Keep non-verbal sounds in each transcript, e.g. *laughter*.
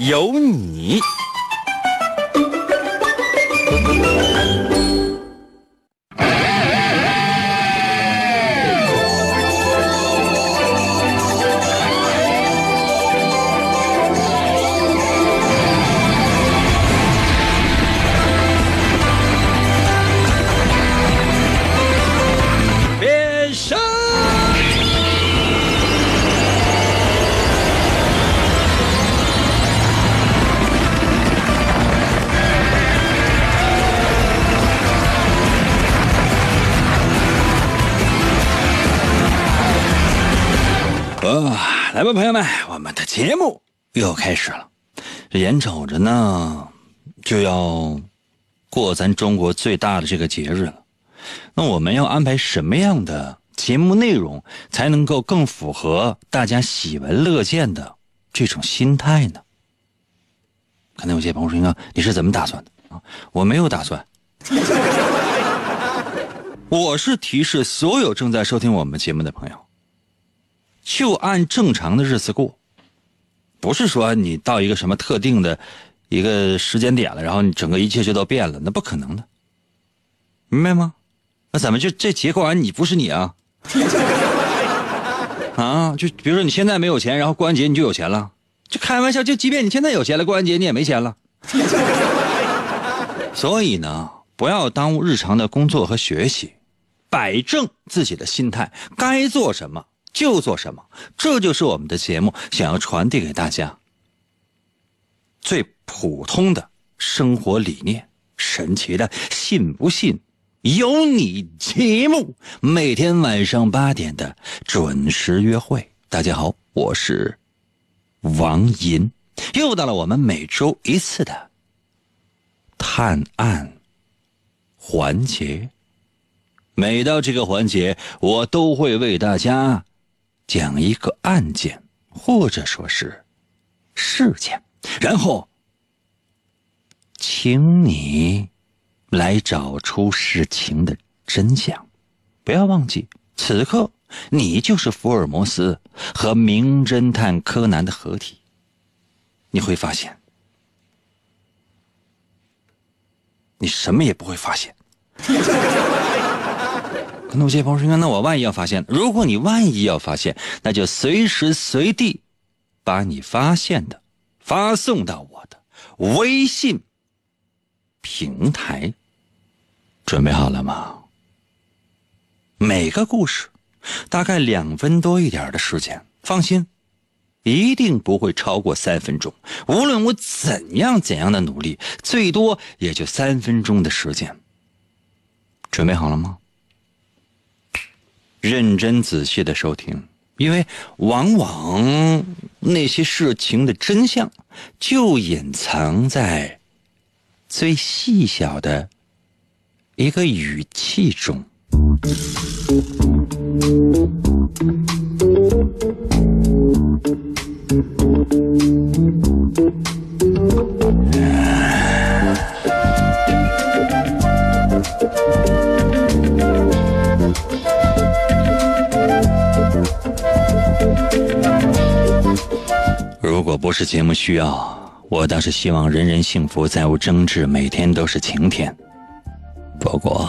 有你。来吧，朋友们，我们的节目又开始了。眼瞅着呢，就要过咱中国最大的这个节日了。那我们要安排什么样的节目内容，才能够更符合大家喜闻乐见的这种心态呢？可能有些朋友说：“应你是怎么打算的啊？”我没有打算，*laughs* 我是提示所有正在收听我们节目的朋友，就按正常的日子过，不是说你到一个什么特定的一个时间点了，然后你整个一切就都变了，那不可能的，明白吗？那怎么就这节过完你不是你啊？*laughs* 啊，就比如说你现在没有钱，然后过完节你就有钱了，就开玩笑，就即便你现在有钱了，过完节你也没钱了。*laughs* 所以呢，不要耽误日常的工作和学习，摆正自己的心态，该做什么就做什么，这就是我们的节目想要传递给大家最普通的生活理念。神奇的，信不信？有你节目，每天晚上八点的准时约会。大家好，我是王银，又到了我们每周一次的探案环节。每到这个环节，我都会为大家讲一个案件，或者说是事件，然后请你。来找出事情的真相，不要忘记，此刻你就是福尔摩斯和名侦探柯南的合体。你会发现，你什么也不会发现。可能有些朋友说：“那我万一要发现？如果你万一要发现，那就随时随地把你发现的发送到我的微信平台。”准备好了吗？每个故事大概两分多一点的时间，放心，一定不会超过三分钟。无论我怎样怎样的努力，最多也就三分钟的时间。准备好了吗？认真仔细的收听，因为往往那些事情的真相就隐藏在最细小的。一个语气中，不是节目需要，我倒是希望人人幸福，再无争执，每天都是晴天。不过，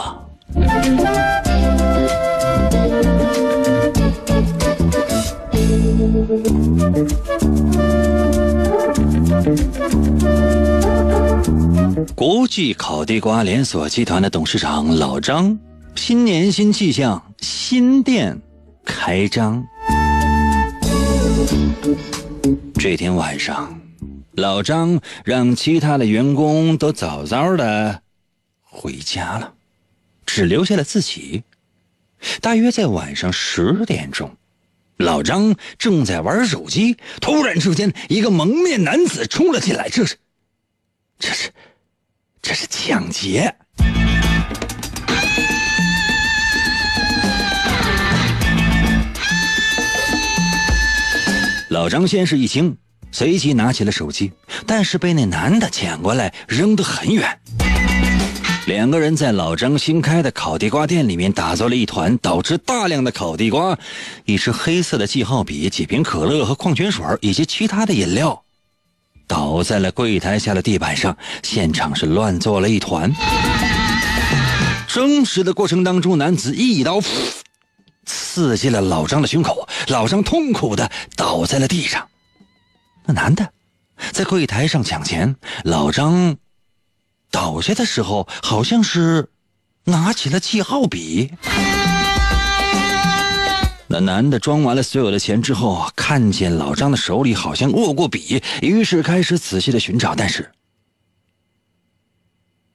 国际烤地瓜连锁集团的董事长老张，新年新气象，新店开张。这天晚上，老张让其他的员工都早早的。回家了，只留下了自己。大约在晚上十点钟，老张正在玩手机，突然之间，一个蒙面男子冲了进来。这是，这是，这是抢劫！老张先是一惊，随即拿起了手机，但是被那男的捡过来，扔得很远。两个人在老张新开的烤地瓜店里面打作了一团，导致大量的烤地瓜、一支黑色的记号笔、几瓶可乐和矿泉水以及其他的饮料，倒在了柜台下的地板上，现场是乱作了一团。争执的过程当中，男子一刀刺进了老张的胸口，老张痛苦的倒在了地上。那男的在柜台上抢钱，老张。倒下的时候，好像是拿起了记号笔。那男的装完了所有的钱之后，看见老张的手里好像握过笔，于是开始仔细的寻找，但是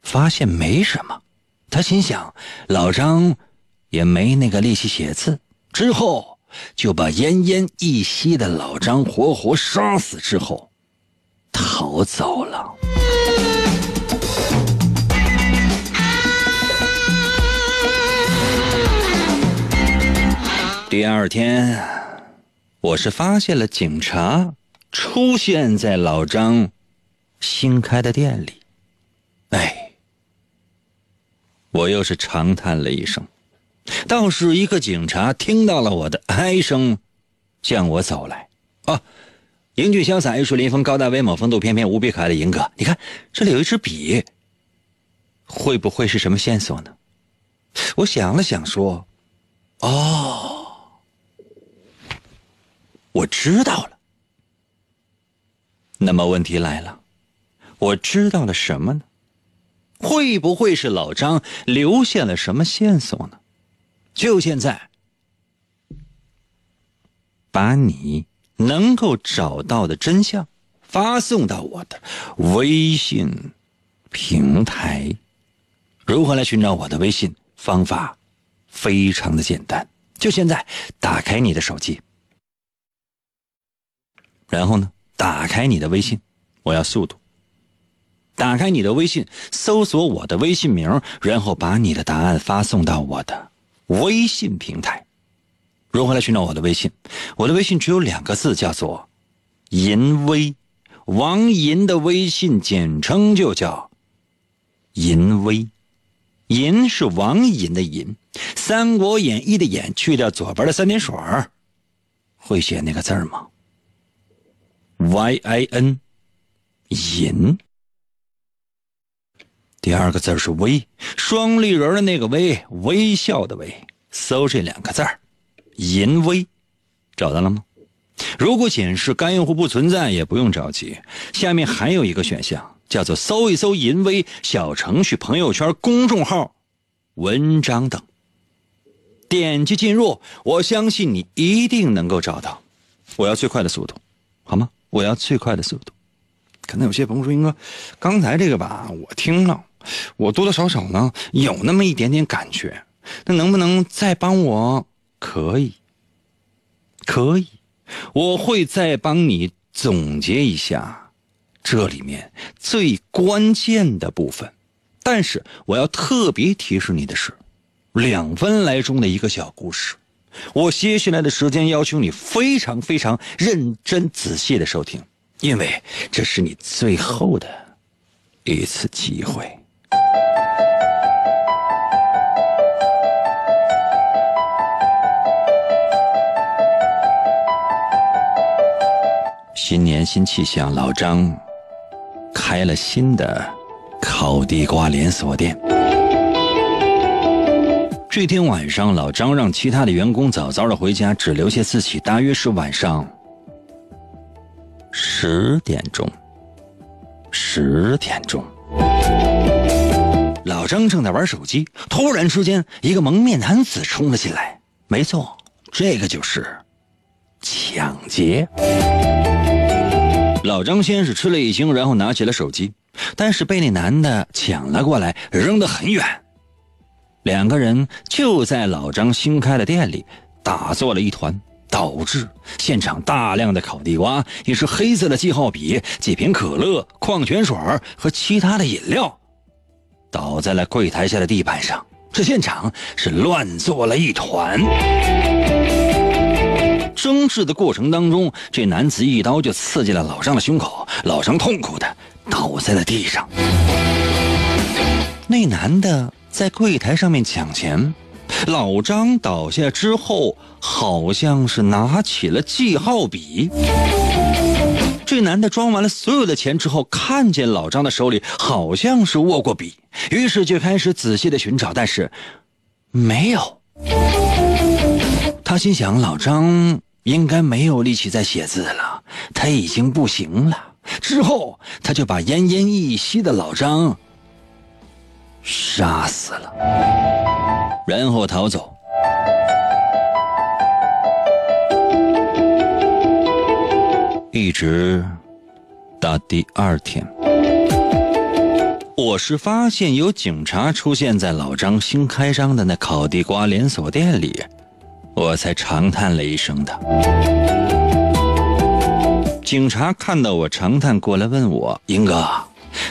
发现没什么。他心想，老张也没那个力气写字，之后就把奄奄一息的老张活活杀死之后，逃走了。第二天，我是发现了警察出现在老张新开的店里。哎，我又是长叹了一声。倒是一个警察听到了我的 *laughs* 哀声，向我走来。啊，英俊潇洒、玉树临风、高大威猛、风度翩翩、无比可爱的银哥，你看这里有一支笔，会不会是什么线索呢？我想了想，说：“哦。”我知道了。那么问题来了，我知道了什么呢？会不会是老张留下了什么线索呢？就现在，把你能够找到的真相发送到我的微信平台。如何来寻找我的微信？方法非常的简单，就现在打开你的手机。然后呢？打开你的微信，我要速度。打开你的微信，搜索我的微信名，然后把你的答案发送到我的微信平台。如何来寻找我的微信？我的微信只有两个字，叫做“淫微”。王淫的微信简称就叫“淫微”。淫是王淫的淫，《三国演义》的演去掉左边的三点水会写那个字吗？y i n，淫。第二个字是微，双立人的那个微，微笑的微。搜这两个字儿，淫微，找到了吗？如果显示该用户不存在，也不用着急。下面还有一个选项，叫做搜一搜淫微小程序、朋友圈、公众号、文章等。点击进入，我相信你一定能够找到。我要最快的速度，好吗？我要最快的速度，可能有些朋友说：“英哥，刚才这个吧，我听了，我多多少少呢有那么一点点感觉，那能不能再帮我？可以，可以，我会再帮你总结一下这里面最关键的部分。但是我要特别提示你的是，两分来钟的一个小故事。”我接下来的时间要求你非常非常认真仔细的收听，因为这是你最后的一次机会。新年新气象，老张开了新的烤地瓜连锁店。这天晚上，老张让其他的员工早早的回家，只留下自己。大约是晚上十点钟。十点钟，老张正在玩手机，突然之间，一个蒙面男子冲了进来。没错，这个就是抢劫。老张先是吃了一惊，然后拿起了手机，但是被那男的抢了过来，扔得很远。两个人就在老张新开的店里打作了一团，导致现场大量的烤地瓜、一支黑色的记号笔、几瓶可乐、矿泉水和其他的饮料倒在了柜台下的地板上。这现场是乱作了一团。争执的过程当中，这男子一刀就刺进了老张的胸口，老张痛苦的倒在了地上。那男的在柜台上面抢钱，老张倒下之后，好像是拿起了记号笔。这男的装完了所有的钱之后，看见老张的手里好像是握过笔，于是就开始仔细的寻找，但是没有。他心想，老张应该没有力气再写字了，他已经不行了。之后，他就把奄奄一息的老张杀死了，然后逃走。一直到第二天，我是发现有警察出现在老张新开张的那烤地瓜连锁店里，我才长叹了一声的。警察看到我长叹过来问我：“英哥，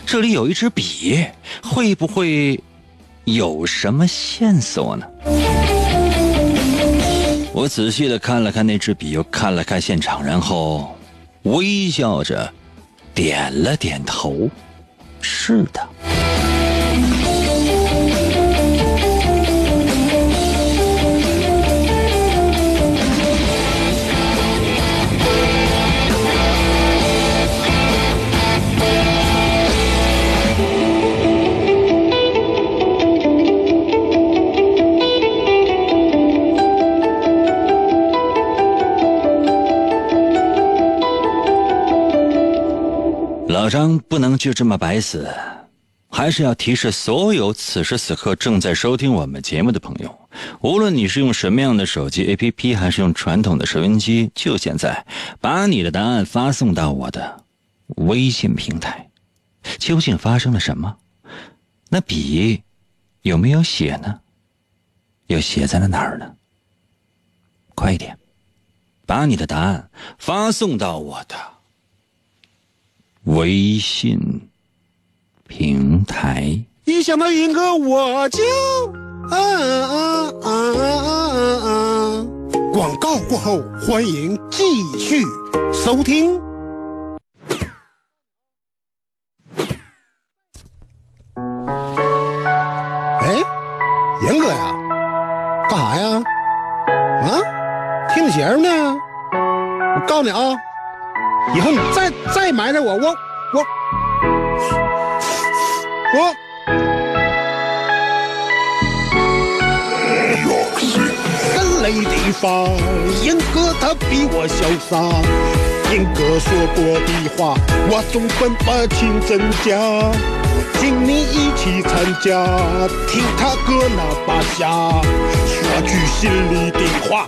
这里有一支笔，会不会有什么线索呢？”我仔细的看了看那支笔，又看了看现场，然后。微笑着，点了点头。是的。老张不能就这么白死，还是要提示所有此时此刻正在收听我们节目的朋友，无论你是用什么样的手机 APP，还是用传统的收音机，就现在把你的答案发送到我的微信平台。究竟发生了什么？那笔有没有写呢？又写在了哪儿呢？快一点，把你的答案发送到我的。微信平台。一想到云哥，我就啊啊啊啊啊！广告过后，欢迎继续收听。哎，严哥呀，干啥呀？啊，听节目呢？我告诉你啊。以后你再再埋汰我，我我我。人类的发，英哥他比我潇洒，英哥说过的话，我总分不清真假，请你一起参加，听他哥那把瞎，说句心里的话，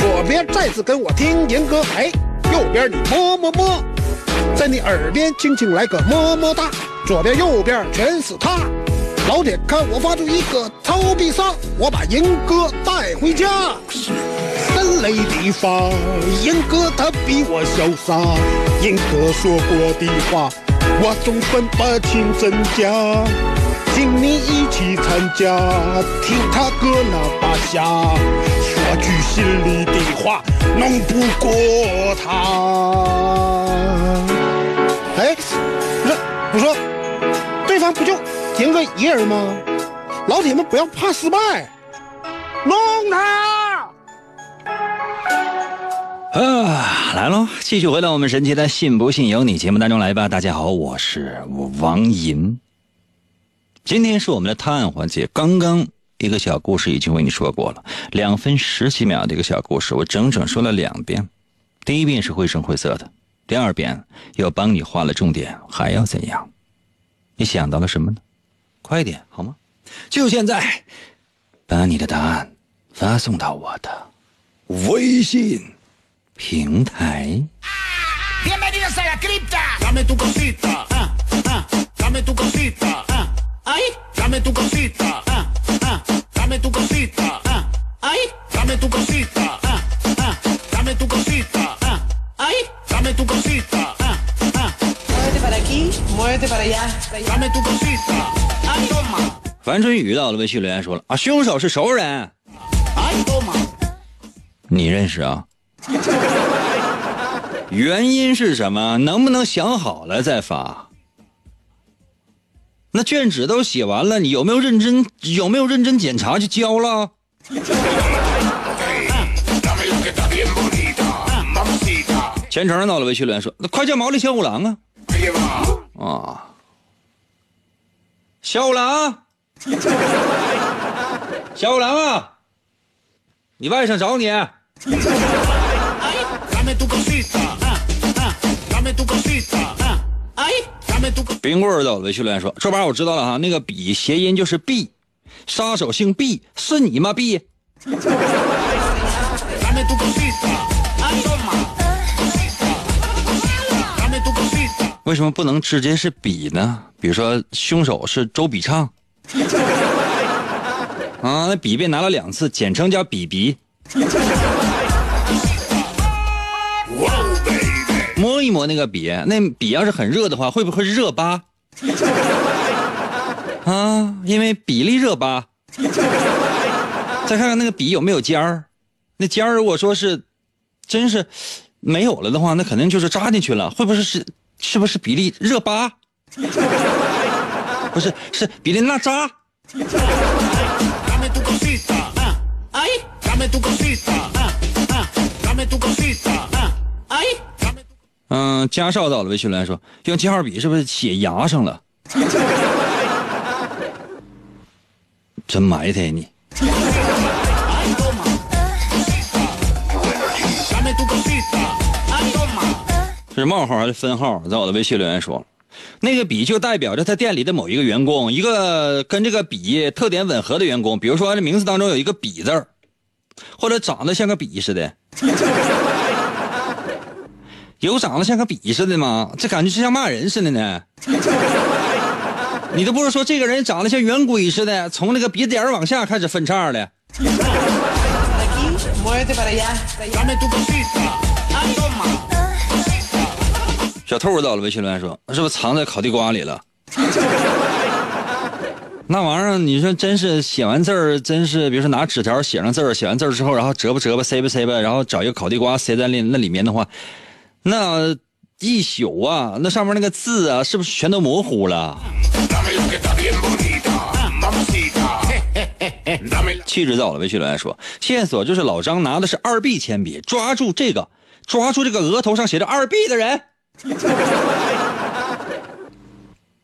左边再次跟我听银哥，哎，右边你么么么。在你耳边轻轻来个么么哒，左边右边全是他。老铁，看我发出一个超必杀，我把银哥带回家。人类的发，银哥他比我潇洒。银哥说过的话，我总分不清真假。请你一起参加，听他哥那把瞎，说句心里的话，弄不过他。哎，不是，我说，对方不就赢个一人吗？老铁们不要怕失败，弄他！啊，来喽，继续回到我们神奇的“信不信由你”节目当中来吧。大家好，我是王银，今天是我们的探案环节。刚刚一个小故事已经为你说过了，两分十几秒的一个小故事，我整整说了两遍。第一遍是绘声绘色的，第二遍又帮你画了重点，还要怎样？你想到了什么呢？快点好吗？就现在，把你的答案发送到我的微信平台。Bienvenidos a la cripta. Dame tu cosita. ah, ah, Dame tu cosita. ah, Ay, dame tu cosita. ah, ah, Dame tu cosita. ah, Ay, dame tu cosita. ah, ah, Dame tu cosita. ah, Ay, dame tu cosita. ah, ah, Muévete para aquí, muévete para allá. Dame tu cosita. Ay, toma. 樊春雨到了微信留言说了啊，凶手是熟人.你认识啊？原因是什么？能不能想好了再发？那卷纸都写完了，你有没有认真有没有认真检查就交了.钱成到了微信留言说：“那快叫毛利小五郎啊啊！小五郎，小五郎啊，你外甥找你。” Ay, 冰棍儿的维修员说：“这把我知道了哈，那个笔谐音就是 B，杀手姓 B，是你吗 B？” 为什么不能直接是笔呢？比如说凶手是周笔畅，啊，那笔被拿了两次，简称叫笔笔。一摸那个笔，那笔要是很热的话，会不会是热巴？啊，因为比例热巴。再看看那个笔有没有尖儿，那尖儿如果说是真是没有了的话，那肯定就是扎进去了，会不会是是不是比例热巴？*laughs* 不是，是比利娜扎。嗯，家少到了微信留言说，用记号笔是不是写牙上了？真埋汰你！这是冒号还是分号？在我的微信留言说，那个笔就代表着他店里的某一个员工，一个跟这个笔特点吻合的员工。比如说，这名字当中有一个“笔”字，或者长得像个笔似的。有长得像个笔似的吗？这感觉是像骂人似的呢。*laughs* 你都不是说这个人长得像圆规似的，从那个鼻子眼儿往下开始分叉的。*laughs* 小兔到了微信留言说：“是不是藏在烤地瓜里了？” *laughs* 那玩意儿，你说真是写完字儿，真是比如说拿纸条写上字儿，写完字儿之后，然后折吧折吧，塞吧塞吧，然后找一个烤地瓜塞在那那里面的话，那一宿啊，那上面那个字啊，是不是全都模糊了？气质到了，微信留言说：“线索就是老张拿的是二 B 铅笔，抓住这个，抓住这个额头上写着二 B 的人。*laughs* ”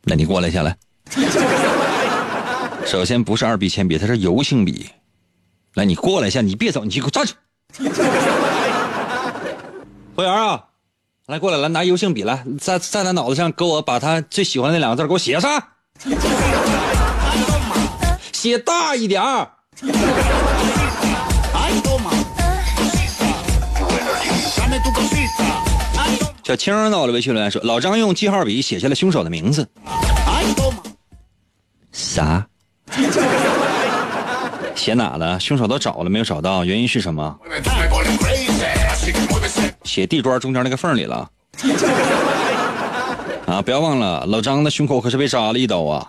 那你过来一下来。首先不是二 B 铅笔，它是油性笔。来，你过来一下，你别走，你给我站住。*laughs* 会员啊，来过来，来拿油性笔来，在在他脑子上给我把他最喜欢的那两个字给我写上，*laughs* 写大一点儿。小青儿到了微信留言说：“老张用记号笔写下了凶手的名字。啥？*laughs* 写哪了？凶手都找了，没有找到，原因是什么？写地砖中间那个缝里了。*laughs* 啊，不要忘了，老张的胸口可是被扎了一刀啊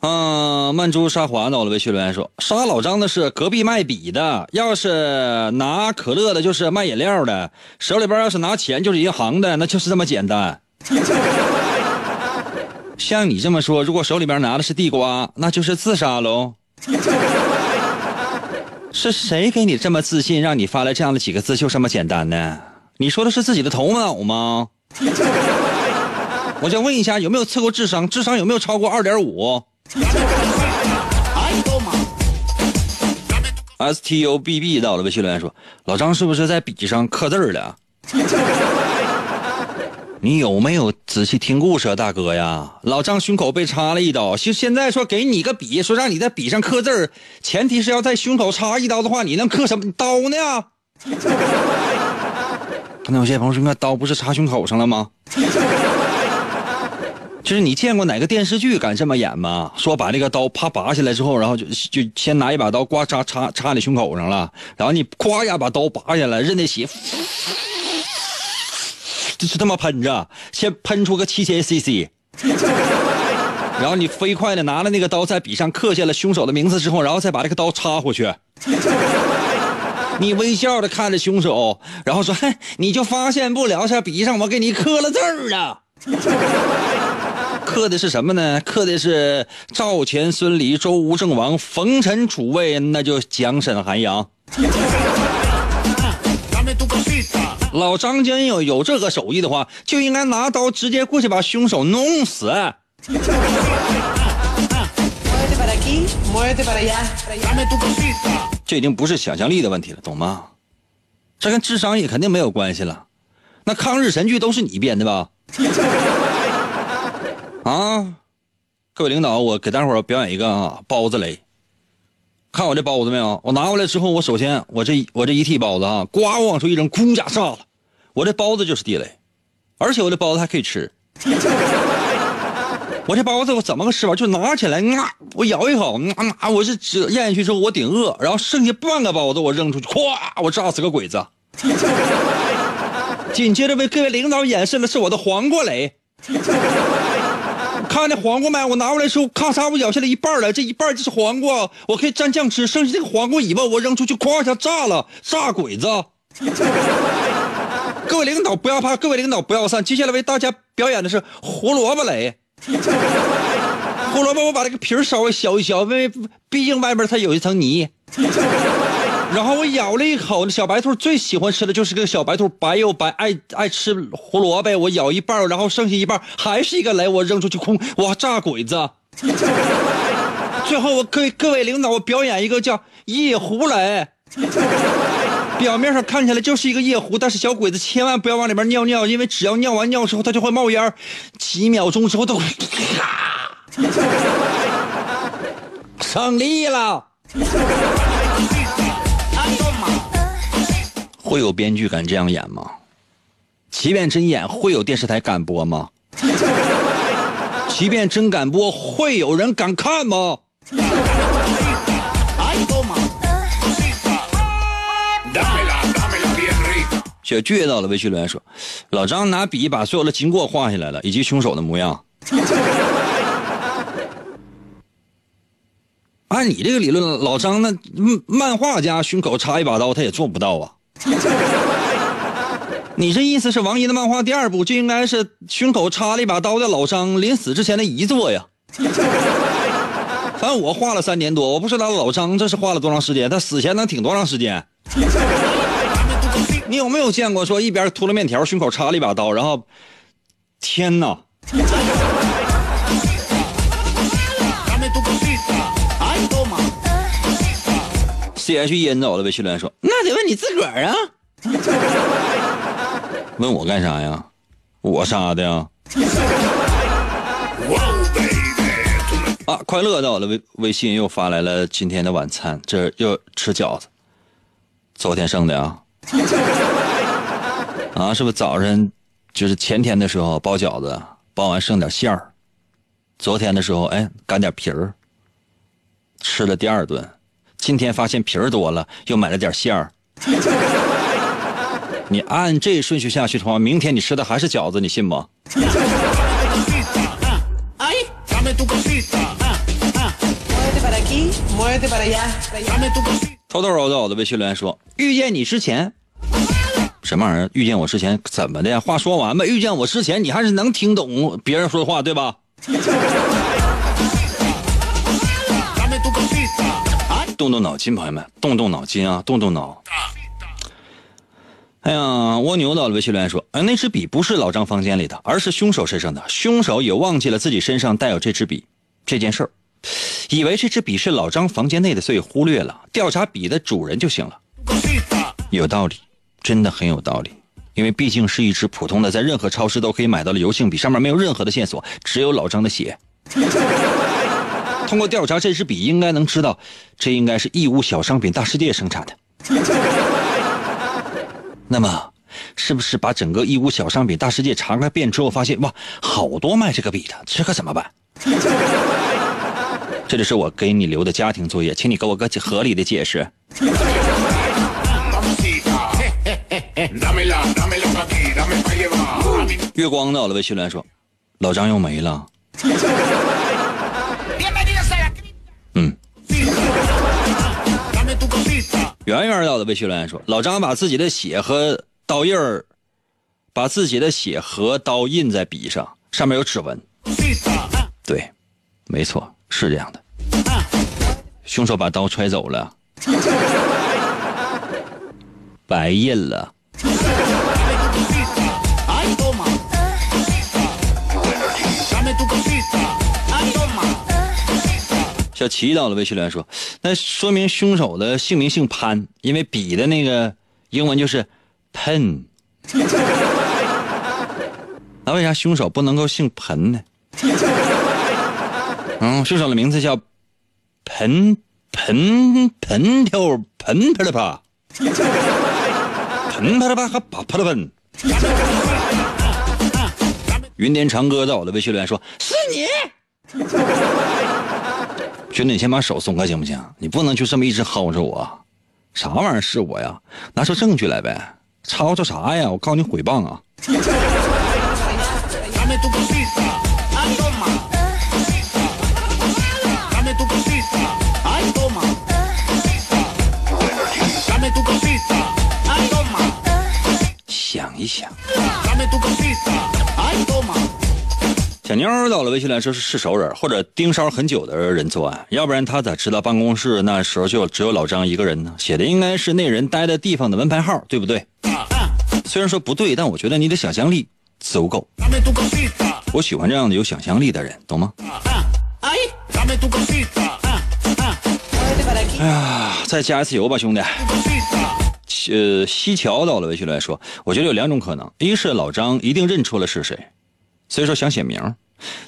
嗯，曼珠沙华到了微信留言说，杀老张的是隔壁卖笔的，要是拿可乐的，就是卖饮料的，手里边要是拿钱就是银行的，那就是这么简单。*laughs* 像你这么说，如果手里边拿的是地瓜，那就是自杀喽。*laughs* 是谁给你这么自信，让你发来这样的几个字就这么简单呢？你说的是自己的头脑吗？我想问一下，有没有测过智商？智商有没有超过二点五？S T U B B 到了微信留言说：“老张是不是在笔上刻字了？”你有没有仔细听故事啊，大哥呀？老张胸口被插了一刀，就现在说给你个笔，说让你在笔上刻字儿，前提是要在胸口插一刀的话，你能刻什么刀呢？可能有些朋友说，那刀不是插胸口上了吗？*laughs* 就是你见过哪个电视剧敢这么演吗？说把那个刀啪拔下来之后，然后就就先拿一把刀刮插插插你胸口上了，然后你咵一下把刀拔下来，任那血，就是他妈喷着，先喷出个七千 CC，然后你飞快的拿了那个刀在笔上刻下了凶手的名字之后，然后再把这个刀插回去。你微笑的看着凶手，然后说：“嘿，你就发现不了，这笔上我给你刻了字儿了。”刻的是什么呢？刻的是赵钱孙李周吴郑王冯陈楚卫，那就蒋沈韩杨。老张真有有这个手艺的话，就应该拿刀直接过去把凶手弄死。这已经不是想象力的问题了，懂吗？这跟智商也肯定没有关系了。那抗日神剧都是你编的吧？啊，各位领导，我给大伙表演一个啊包子雷。看我这包子没有？我拿过来之后，我首先我这我这一屉包子啊，呱往出一扔，空家炸了。我这包子就是地雷，而且我这包子还可以吃。*laughs* 我这包子我怎么个吃法？就拿起来，啊，我咬一口，啊，我是咽下去之后我顶饿，然后剩下半个包子我扔出去，咵，我炸死个鬼子。紧接着为各位领导演示的是我的黄瓜雷。看那黄瓜没？我拿过来时候，咔嚓，我咬下来一半了，这一半就是黄瓜，我可以蘸酱吃。剩下这个黄瓜尾巴我扔出去，咵一下炸了，炸鬼子。*laughs* 各位领导不要怕，各位领导不要散。接下来为大家表演的是胡萝卜雷。胡萝卜我把这个皮儿稍微削一削，因为毕竟外面它有一层泥。然后我咬了一口，那小白兔最喜欢吃的就是个小白兔，白又白，爱爱吃胡萝卜。我咬一半，然后剩下一半还是一个雷，我扔出去空，哇，炸鬼子！*laughs* 最后我各各位领导，我表演一个叫夜壶雷。表面上看起来就是一个夜壶，但是小鬼子千万不要往里边尿尿，因为只要尿完尿之后，它就会冒烟，几秒钟之后都，*laughs* 胜利了。会有编剧敢这样演吗？即便真演，会有电视台敢播吗？即便真敢播，会有人敢看吗？小倔到了微信留言说：“老张拿笔把所有的经过画下来了，以及凶手的模样。按你这个理论，老张那漫画家胸口插一把刀，他也做不到啊。*laughs* 你这意思是王一的漫画第二部就应该是胸口插了一把刀的老张临死之前的遗作呀？*laughs* 反正我画了三年多，我不知道老张这是画了多长时间，他死前能挺多长时间？*laughs* 你有没有见过说一边秃了面条，胸口插了一把刀，然后，天哪！H E 引走了微信留言说：“那得问你自个儿啊，*laughs* 问我干啥呀？我杀的呀。啊，快乐到了微微信又发来了今天的晚餐，这又吃饺子，昨天剩的啊，*laughs* 啊，是不是早上就是前天的时候包饺子，包完剩点馅儿，昨天的时候哎擀点皮儿，吃了第二顿，今天发现皮儿多了，又买了点馅儿。*laughs* 你按这顺序下去的话，明天你吃的还是饺子，你信吗. Ah. Ah, ah. 偷偷揉到我的微信留言说：“遇见你之前，什么玩意儿？遇见我之前怎么的呀？话说完吧。遇见我之前，你还是能听懂别人说的话，对吧？动动脑筋，朋友们，动动脑筋啊，动动脑。哎呀，蜗牛到了微信留言说：“哎，那支笔不是老张房间里的，而是凶手身上的。凶手也忘记了自己身上带有这支笔。这件事儿以为这支笔是老张房间内的，所以忽略了调查笔的主人就行了。有道理，真的很有道理。因为毕竟是一支普通的，在任何超市都可以买到的油性笔，上面没有任何的线索，只有老张的血。通过调查这支笔，应该能知道，这应该是义乌小商品大世界生产的。*laughs* 那么，是不是把整个义乌小商品大世界查个遍之后，发现哇，好多卖这个笔的，这可怎么办？*laughs* 这就是我给你留的家庭作业，请你给我个合理的解释。*laughs* 月光到了，微信留言说：“老张又没了。圆圆要的，微信留言说：“老张把自己的血和刀印儿，把自己的血和刀印在笔上，上面有指纹。对，没错，是这样的。凶手把刀揣走了，白印了。小齐到了，微信留言说：“那说明凶手的姓名姓潘，因为笔的那个英文就是 pen。*laughs* 那为啥凶手不能够姓彭呢？*laughs* 嗯，凶手的名字叫彭彭彭条彭啪啦啪，彭啪啦啪和啪啪啦喷。*laughs* 云巅长歌到我的微信留言说：“是你。”兄弟，你先把手松开行不行？你不能就这么一直薅着我，啥玩意儿是我呀？拿出证据来呗！吵吵啥呀？我告诉你诽谤啊！想一想，小妞儿到了微信来说是是熟人，或者盯梢很久的人作案，要不然他咋知道办公室那时候就只有老张一个人呢？写的应该是那人待的地方的门牌号，对不对？虽然说不对，但我觉得你的想象力足够。我喜欢这样的有想象力的人，懂吗. Ah, ah, aquí. 啊，再加一次油吧，兄弟。呃，西桥到了微信来说，我觉得有两种可能：一是老张一定认出了是谁，所以说想写名，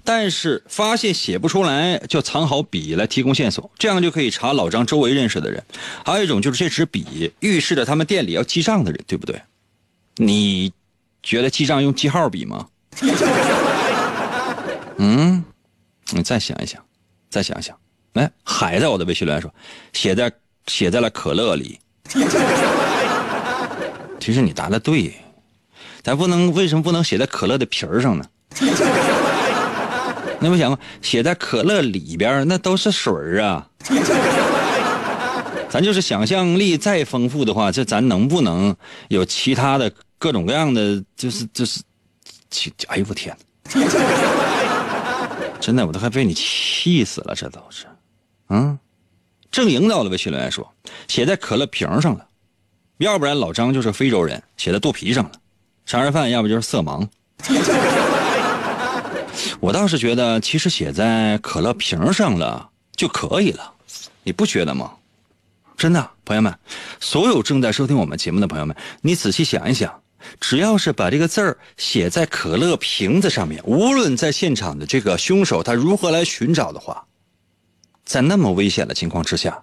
但是发现写不出来，就藏好笔来提供线索，这样就可以查老张周围认识的人。还有一种就是这支笔预示着他们店里要记账的人，对不对？你觉得记账用记号笔吗？*laughs* 嗯，你再想一想，再想一想。来，海在我的微信留言说，写在写在了可乐里。其实你答的对，咱不能为什么不能写在可乐的皮儿上呢？你有没有想过，写在可乐里边那都是水儿啊？*laughs* 咱就是想象力再丰富的话，这咱能不能有其他的各种各样的，就是就是，哎呦我天！真的，我都快被你气死了，这都是，嗯，正营到了微信留言说，写在可乐瓶上了。要不然老张就是非洲人，写在肚皮上了；杀人犯要不就是色盲。我倒是觉得，其实写在可乐瓶上了就可以了，你不觉得吗？真的，朋友们，所有正在收听我们节目的朋友们，你仔细想一想，只要是把这个字儿写在可乐瓶子上面，无论在现场的这个凶手他如何来寻找的话，在那么危险的情况之下，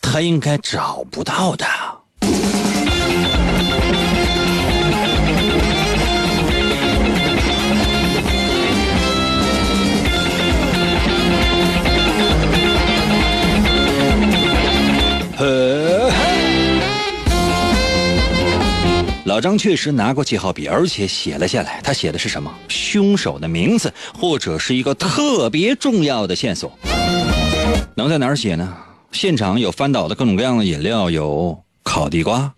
他应该找不到的。老张确实拿过记号笔，而且写了下来。他写的是什么？凶手的名字，或者是一个特别重要的线索。能在哪儿写呢？现场有翻倒的各种各样的饮料，有烤地瓜，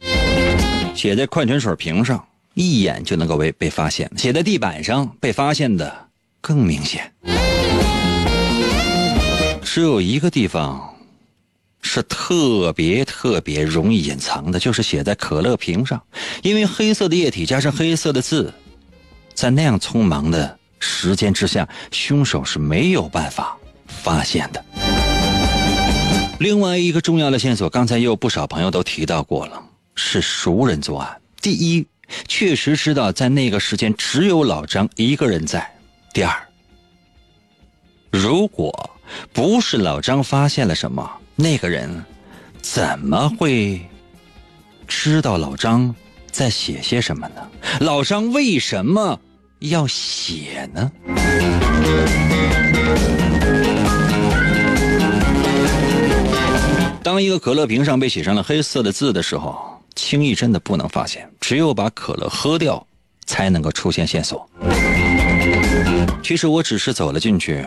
写在矿泉水瓶上，一眼就能够被被发现；写在地板上，被发现的更明显。只有一个地方是特别特别容易隐藏的，就是写在可乐瓶上，因为黑色的液体加上黑色的字，在那样匆忙的时间之下，凶手是没有办法发现的。另外一个重要的线索，刚才也有不少朋友都提到过了，是熟人作案。第一，确实知道在那个时间只有老张一个人在；第二，如果不是老张发现了什么，那个人怎么会知道老张在写些什么呢？老张为什么要写呢？当一个可乐瓶上被写上了黑色的字的时候，轻易真的不能发现，只有把可乐喝掉，才能够出现线索。其实我只是走了进去，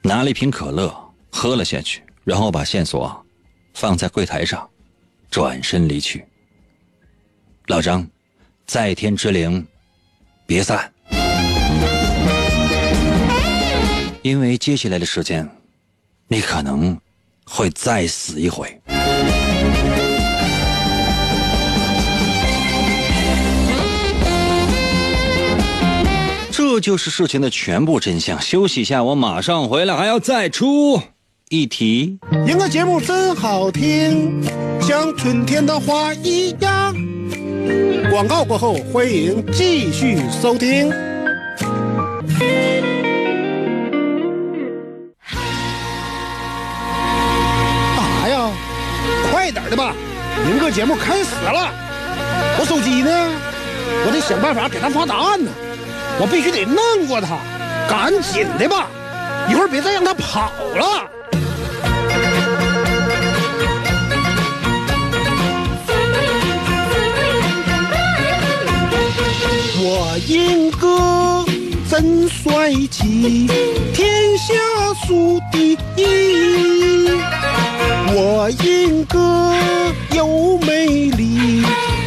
拿了一瓶可乐喝了下去，然后把线索放在柜台上，转身离去。老张，在天之灵，别散，因为接下来的时间，你可能。会再死一回。这就是事情的全部真相。休息一下，我马上回来，还要再出一题。赢个节目真好听，像春天的花一样。广告过后，欢迎继续收听。干啥呀？快点的吧，明个节目开始了，我手机呢？我得想办法给他发答案呢，我必须得弄过他，赶紧的吧，一会儿别再让他跑了。英哥真帅气，天下数第一。我英哥又美丽，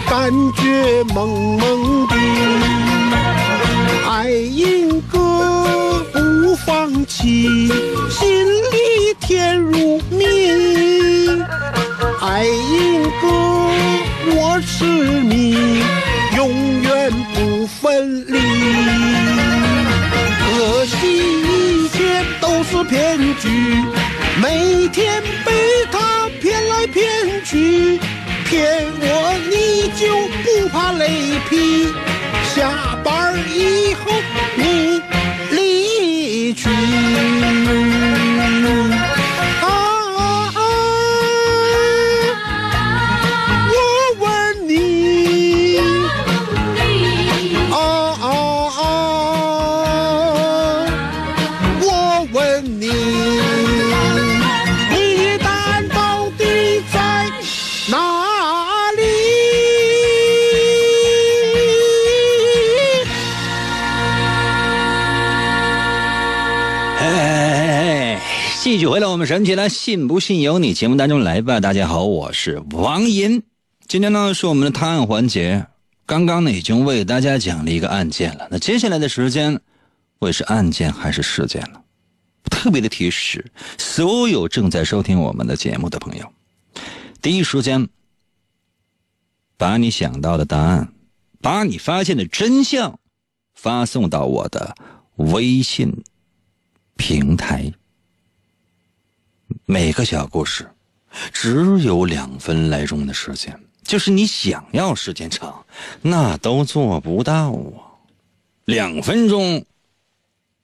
感觉萌萌的。爱英哥不放弃，心里甜如蜜。爱英哥我痴迷，永远不分离。可惜一切都是骗局，每天被他骗来。骗去骗我，你就不怕雷劈？下神奇的“信不信由你”节目当中来吧。大家好，我是王银。今天呢是我们的探案环节。刚刚呢已经为大家讲了一个案件了。那接下来的时间，会是案件还是事件了？特别的提示：所有正在收听我们的节目的朋友，第一时间把你想到的答案，把你发现的真相，发送到我的微信平台。每个小故事只有两分来钟的时间，就是你想要时间长，那都做不到啊！两分钟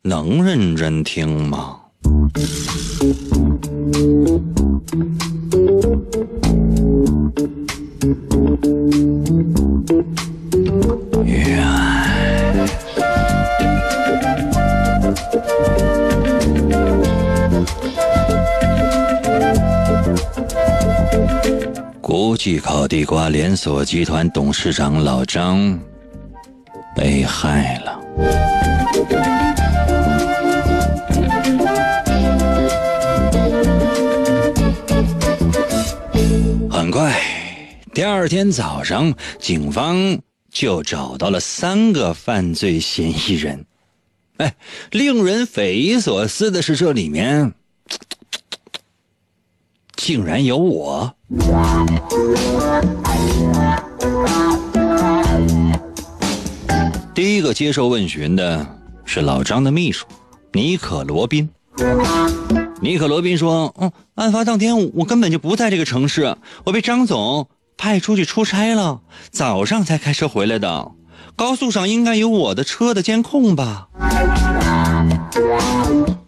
能认真听吗？际烤地瓜连锁集团董事长老张被害了。很快，第二天早上，警方就找到了三个犯罪嫌疑人。哎，令人匪夷所思的是，这里面。竟然有我！第一个接受问询的是老张的秘书尼可罗宾。尼可罗宾说：“嗯，案发当天我根本就不在这个城市，我被张总派出去出差了，早上才开车回来的。高速上应该有我的车的监控吧？”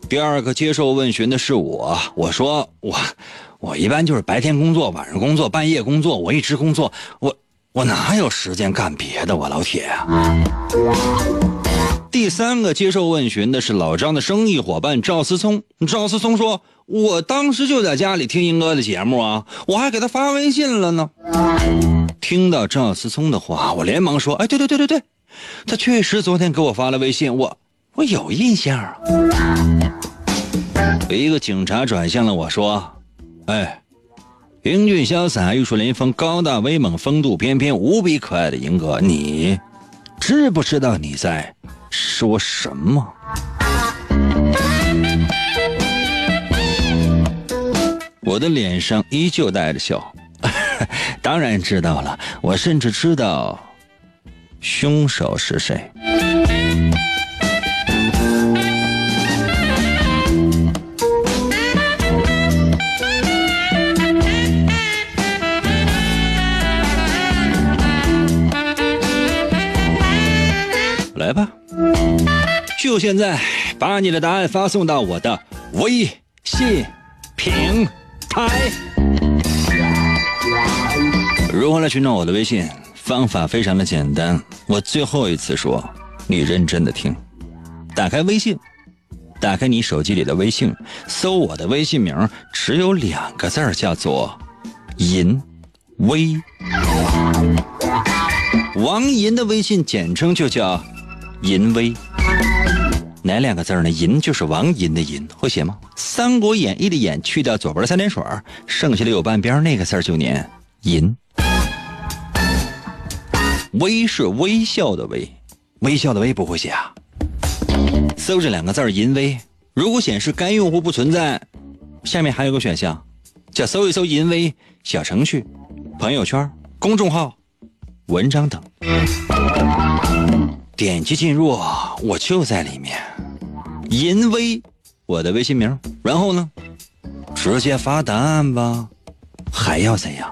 第二个接受问询的是我，我说我我一般就是白天工作，晚上工作，半夜工作，我一直工作，我我哪有时间干别的？我老铁啊！第三个接受问询的是老张的生意伙伴赵思聪。赵思聪说：“我当时就在家里听英哥的节目啊，我还给他发微信了呢。”听到赵思聪的话，我连忙说：“哎，对对对对对，他确实昨天给我发了微信，我我有印象啊。”一个警察转向了我说：“哎，英俊潇洒、玉树临风、高大威猛、风度翩翩、无比可爱的英哥，你知不知道你在？”说什么？我的脸上依旧带着笑。*laughs* 当然知道了，我甚至知道凶手是谁。现在，把你的答案发送到我的微信平台。如何来寻找我的微信？方法非常的简单。我最后一次说，你认真的听。打开微信，打开你手机里的微信，搜我的微信名，只有两个字叫做“银微”。王银的微信简称就叫“银微”。哪两个字呢？银就是王银的银，会写吗？《三国演义》的演去掉左边的三点水，剩下的有半边那个字就念银。微是微笑的微，微笑的微不会写啊。搜这两个字银微，如果显示该用户不存在，下面还有个选项，叫搜一搜银微小程序、朋友圈、公众号、文章等。点击进入，我就在里面。银威，我的微信名。然后呢，直接发答案吧，还要怎样？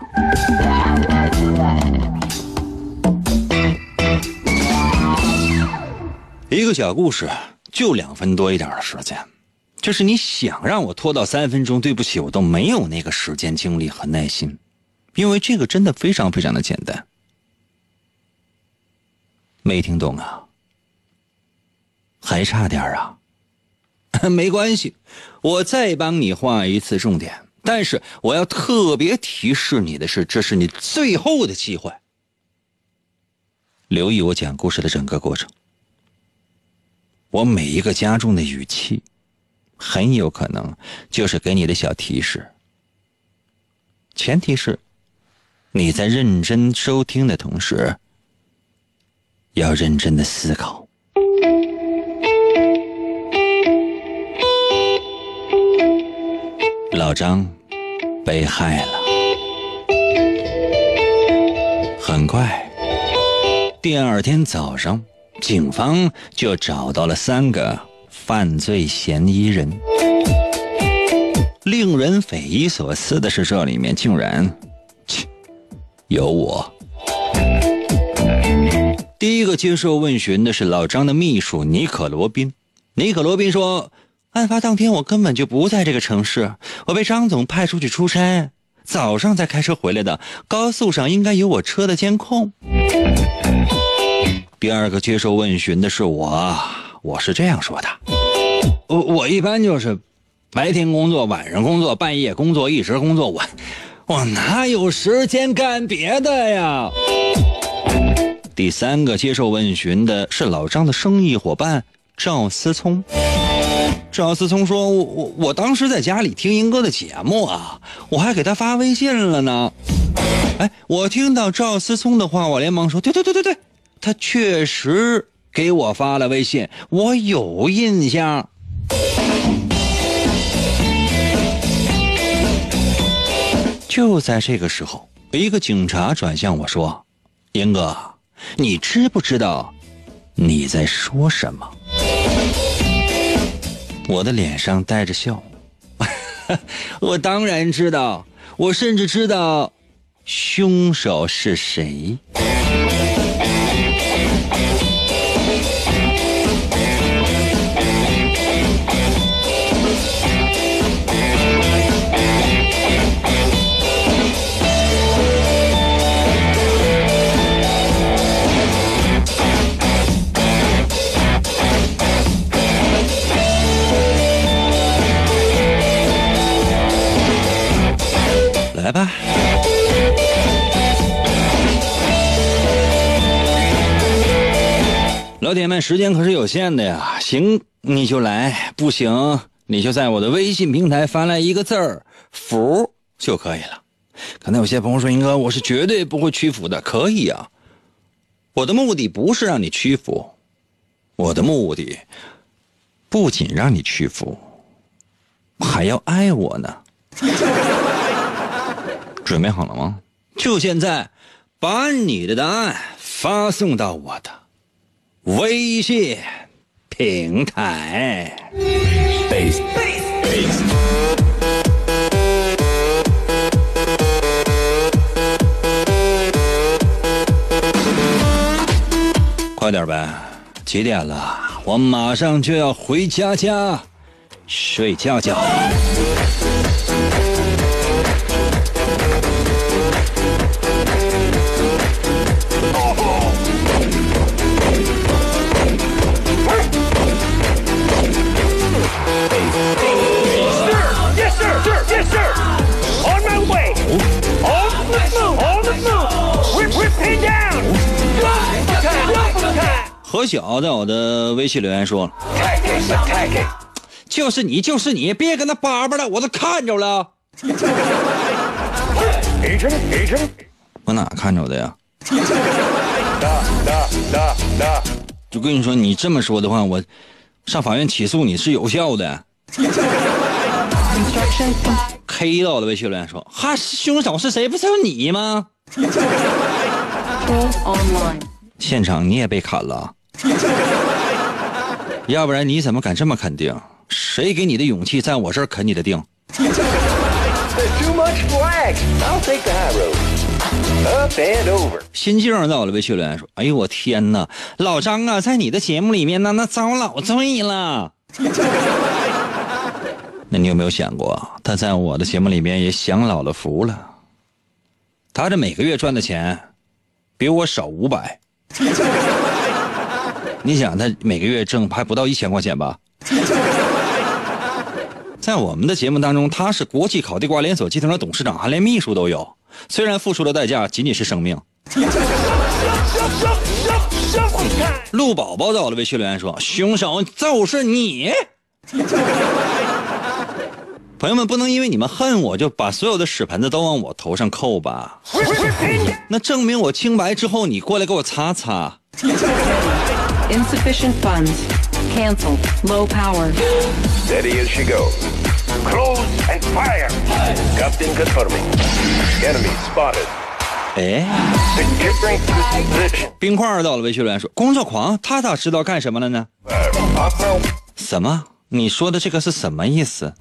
一个小故事，就两分多一点的时间。就是你想让我拖到三分钟，对不起，我都没有那个时间、精力和耐心，因为这个真的非常非常的简单。没听懂啊？还差点啊？*laughs* 没关系，我再帮你画一次重点。但是我要特别提示你的是，这是你最后的机会。留意我讲故事的整个过程，我每一个加重的语气，很有可能就是给你的小提示。前提是你在认真收听的同时。要认真的思考。老张被害了，很快，第二天早上，警方就找到了三个犯罪嫌疑人。令人匪夷所思的是，这里面竟然，切，有我。第一个接受问询的是老张的秘书尼可罗宾。尼可罗宾说：“案发当天我根本就不在这个城市，我被张总派出去出差，早上才开车回来的。高速上应该有我车的监控。”第二个接受问询的是我，我是这样说的：“我我一般就是白天工作，晚上工作，半夜工作，一直工作，我我哪有时间干别的呀？”第三个接受问询的是老张的生意伙伴赵思聪。赵思聪说：“我我我当时在家里听英哥的节目啊，我还给他发微信了呢。”哎，我听到赵思聪的话，我连忙说：“对对对对对，他确实给我发了微信，我有印象。”就在这个时候，一个警察转向我说：“英哥。”你知不知道你在说什么？我的脸上带着笑，*laughs* 我当然知道，我甚至知道凶手是谁。来吧。老铁们，时间可是有限的呀，行你就来，不行你就在我的微信平台发来一个字儿“服”就可以了。可能有些朋友说：“英哥，我是绝对不会屈服的。”可以啊，我的目的不是让你屈服，我的目的不仅让你屈服，还要爱我呢。准备好了吗？就现在，把你的答案发送到我的微信平台。快点呗，几点了？我马上就要回家家睡觉觉。何晓在我的微信留言说：“就是你，就是你，别跟他叭叭了，我都看着了。”我哪看着的呀？就跟你说，你这么说的话，我上法院起诉你是有效的。K 到我的微信留言说：“哈，凶手是谁？不是你吗？”现场你也被砍了，*laughs* 要不然你怎么敢这么肯定？谁给你的勇气在我这儿啃你的腚？心静在我的微信留言说：“哎呦我天哪，老张啊，在你的节目里面呢，那遭老罪了。*laughs* 那你有没有想过，他在我的节目里面也享老了福了？他这每个月赚的钱，比我少五百。你想，他每个月挣还不到一千块钱吧？*laughs* 在我们的节目当中，他是国际烤地瓜连锁集团的董事长，还连秘书都有。虽然付出的代价仅仅是生命。陆宝宝到了微信留言说：“凶手就是你。*laughs* ”朋友们，不能因为你们恨我就把所有的屎盆子都往我头上扣吧？*laughs* 那证明我清白之后，你过来给我擦擦。Insufficient funds. Cancel. Low power. Steady as she goes. Close and fire. Captain confirming. Enemy spotted. 哎，冰块到了微信留言说：“工作狂，他咋知道干什么了呢？什么？你说的这个是什么意思？”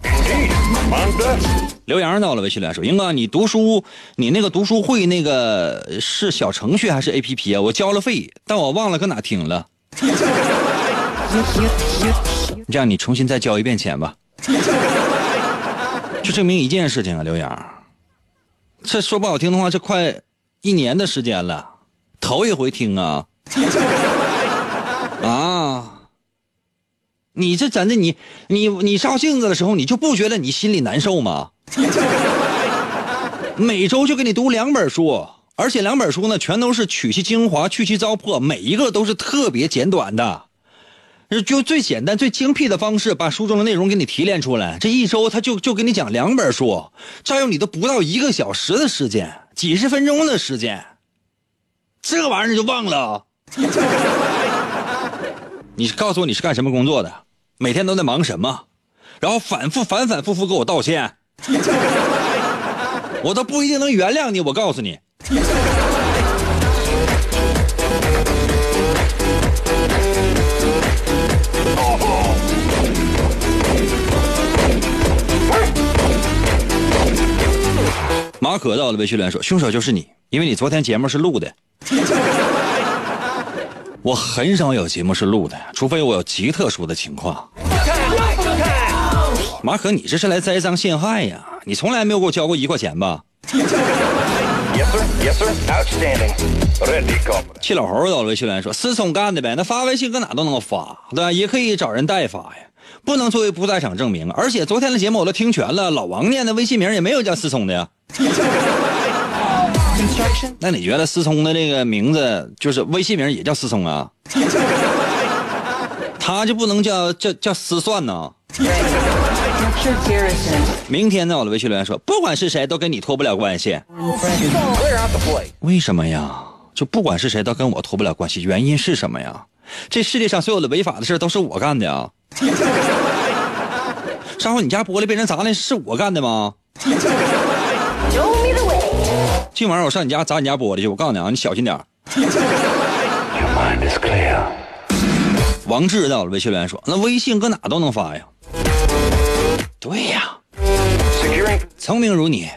刘洋到了微信留言说：“英哥，你读书，你那个读书会那个是小程序还是 A P P 啊？我交了费，但我忘了搁哪听了。*laughs* 这样你重新再交一遍钱吧。*laughs* 就证明一件事情啊，刘洋，这说不好听的话，这快一年的时间了，头一回听啊 *laughs* 啊！你这真的你你你照镜子的时候，你就不觉得你心里难受吗？每周就给你读两本书，而且两本书呢，全都是取其精华，去其糟粕，每一个都是特别简短的，就最简单、最精辟的方式，把书中的内容给你提炼出来。这一周他就就给你讲两本书，占用你都不到一个小时的时间，几十分钟的时间，这玩意儿就忘了？*laughs* 你告诉我你是干什么工作的？每天都在忙什么？然后反复、反反复复给我道歉。*laughs* 我都不一定能原谅你，我告诉你。*laughs* 马可到了微信来说凶手就是你因为你昨天节目是录的。我很少有节目是录的除非我有极特殊的情况。马可你这是来栽赃陷害呀？你从来没有给我交过一块钱吧？Yes, sir. Yes, sir. Outstanding. Ready, copy. 气老猴到了微信留言说：“思聪干的呗，那发微信搁哪都能发，对吧？也可以找人代发呀，不能作为不在场证明。而且昨天的节目我都听全了，老王念的微信名也没有叫思聪的呀。那你觉得思聪的这个名字就是微信名也叫思聪啊？*laughs* 他就不能叫叫叫思算呢？明天呢，我的微信留言说，不管是谁都跟你脱不了关系。为什么呀？就不管是谁都跟我脱不了关系，原因是什么呀？这世界上所有的违法的事都是我干的啊！*laughs* 上回你家玻璃被人砸了是我干的吗？今晚上我上你家砸你家玻璃去，我告诉你啊，你小心点.王志在我的微信留言说：“那微信搁哪都能发呀。”对呀，聪明如你。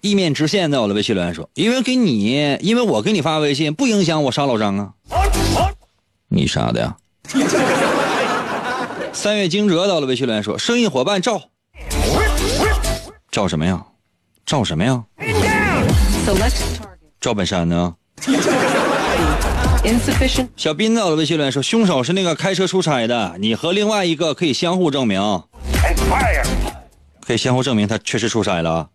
意面直线在我的微信留言说：“因为给你，因为我给你发微信，不影响我杀老张啊。你杀的呀？” *laughs* 三月惊蛰到了微信留言说：“生意伙伴赵，赵什么呀？赵什么呀？赵本山呢？Insufficient. 小斌到了微信留言说：凶手是那个开车出差的，你和另外一个可以相互证明，可以相互证明他确实出差了。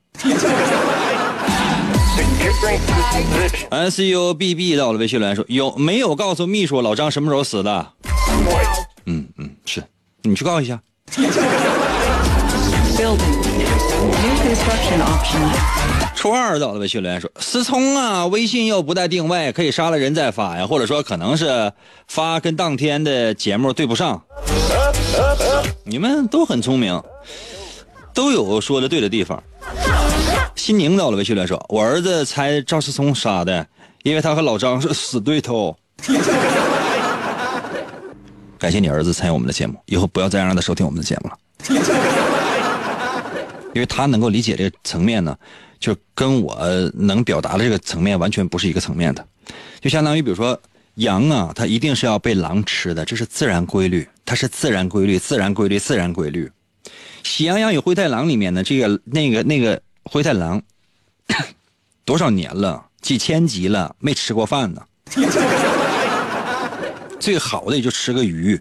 S U B B 到了微信留言说：有没有告诉秘书老张什么时候死的？嗯嗯，是，你去告一下。Building. New construction options. 初二到了微信留言说：“思聪啊，微信又不带定位，可以杀了人再发呀，或者说可能是发跟当天的节目对不上。你们都很聪明，都有说的对的地方。”新宁到了微信留言说：“我儿子猜赵思聪杀的，因为他和老张是死对头。*laughs* ”感谢你儿子参与我们的节目，以后不要再让他收听我们的节目了。*laughs* 因为他能够理解这个层面呢，就跟我能表达的这个层面完全不是一个层面的，就相当于比如说羊啊，它一定是要被狼吃的，这是自然规律，它是自然规律，自然规律，自然规律。《喜羊羊与灰太狼》里面呢，这个那个那个灰太狼 *coughs* 多少年了，几千集了，没吃过饭呢。*laughs* 最好的也就吃个鱼。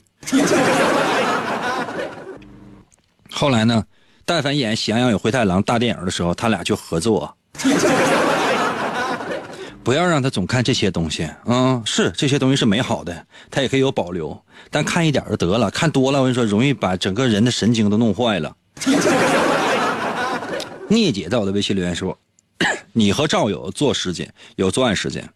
后来呢，但凡演《喜羊羊与灰太狼》大电影的时候，他俩就合作。*laughs* 不要让他总看这些东西，嗯，是这些东西是美好的，他也可以有保留，但看一点就得了，看多了我跟你说，容易把整个人的神经都弄坏了。*laughs* 聂姐在我的微信留言说：“ *clears throat* 你和赵有做时间，有作案时间。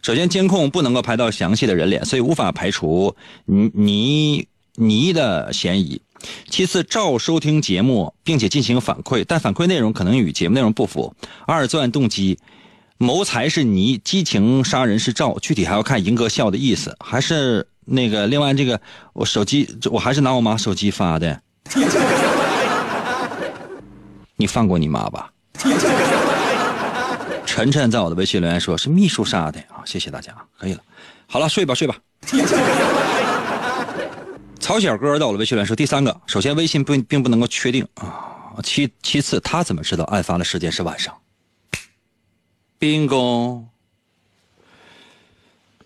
首先，监控不能够拍到详细的人脸，所以无法排除你你你的嫌疑。其次，赵收听节目并且进行反馈，但反馈内容可能与节目内容不符。二，作案动机，谋财是你，激情杀人是赵，具体还要看银哥笑的意思。还是那个，另外这个我手机，我还是拿我妈手机发的。*laughs* 你放过你妈吧。晨晨在我的微信留言说是秘书杀的啊，谢谢大家，可以了，好了，睡吧睡吧。曹小哥在我的微信留言说第三个，首先微信并并不能够确定啊，其其次他怎么知道案发的时间是晚上兵工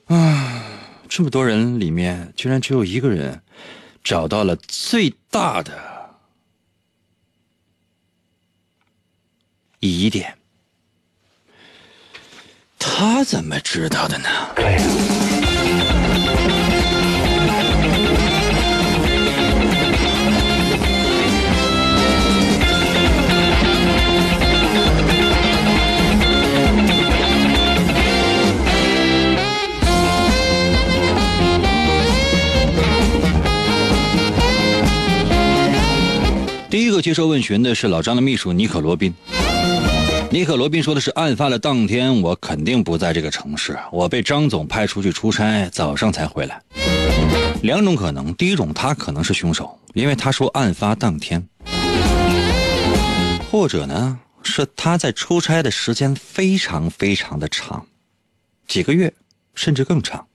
啊，这么多人里面居然只有一个人找到了最大的疑点。他怎么知道的呢？个接受问询的是老张的秘书尼可罗宾。尼可罗宾说的是，案发的当天我肯定不在这个城市，我被张总派出去出差，早上才回来。两种可能，第一种他可能是凶手，因为他说案发当天，或者呢是他在出差的时间非常非常的长，几个月甚至更长。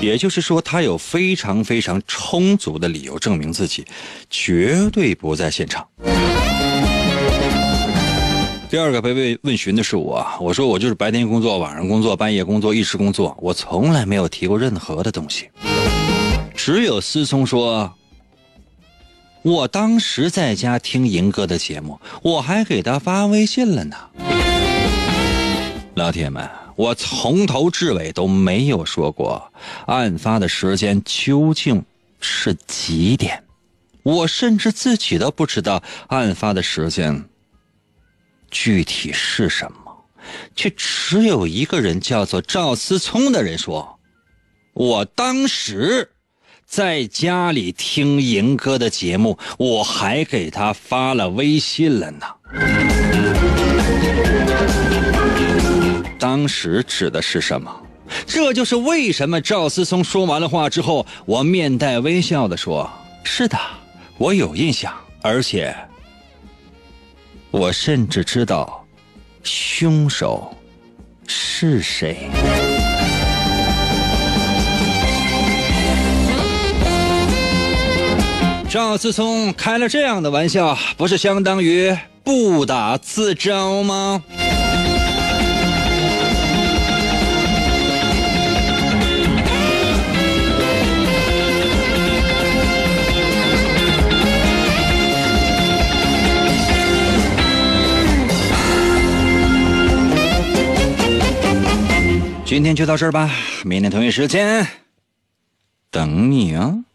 也就是说，他有非常非常充足的理由证明自己绝对不在现场。第二个被问问询的是我，我说我就是白天工作，晚上工作，半夜工作，一直工作，我从来没有提过任何的东西。只有思聪说，我当时在家听银哥的节目，我还给他发微信了呢。老铁们，我从头至尾都没有说过案发的时间究竟是几点，我甚至自己都不知道案发的时间具体是什么，却只有一个人叫做赵思聪的人说，我当时在家里听银哥的节目，我还给他发了微信了呢。当时指的是什么？这就是为什么赵思聪说完了话之后，我面带微笑的说：“是的，我有印象，而且我甚至知道凶手是谁。”赵思聪开了这样的玩笑，不是相当于不打自招吗？今天就到这儿吧，明天同一时间等你啊。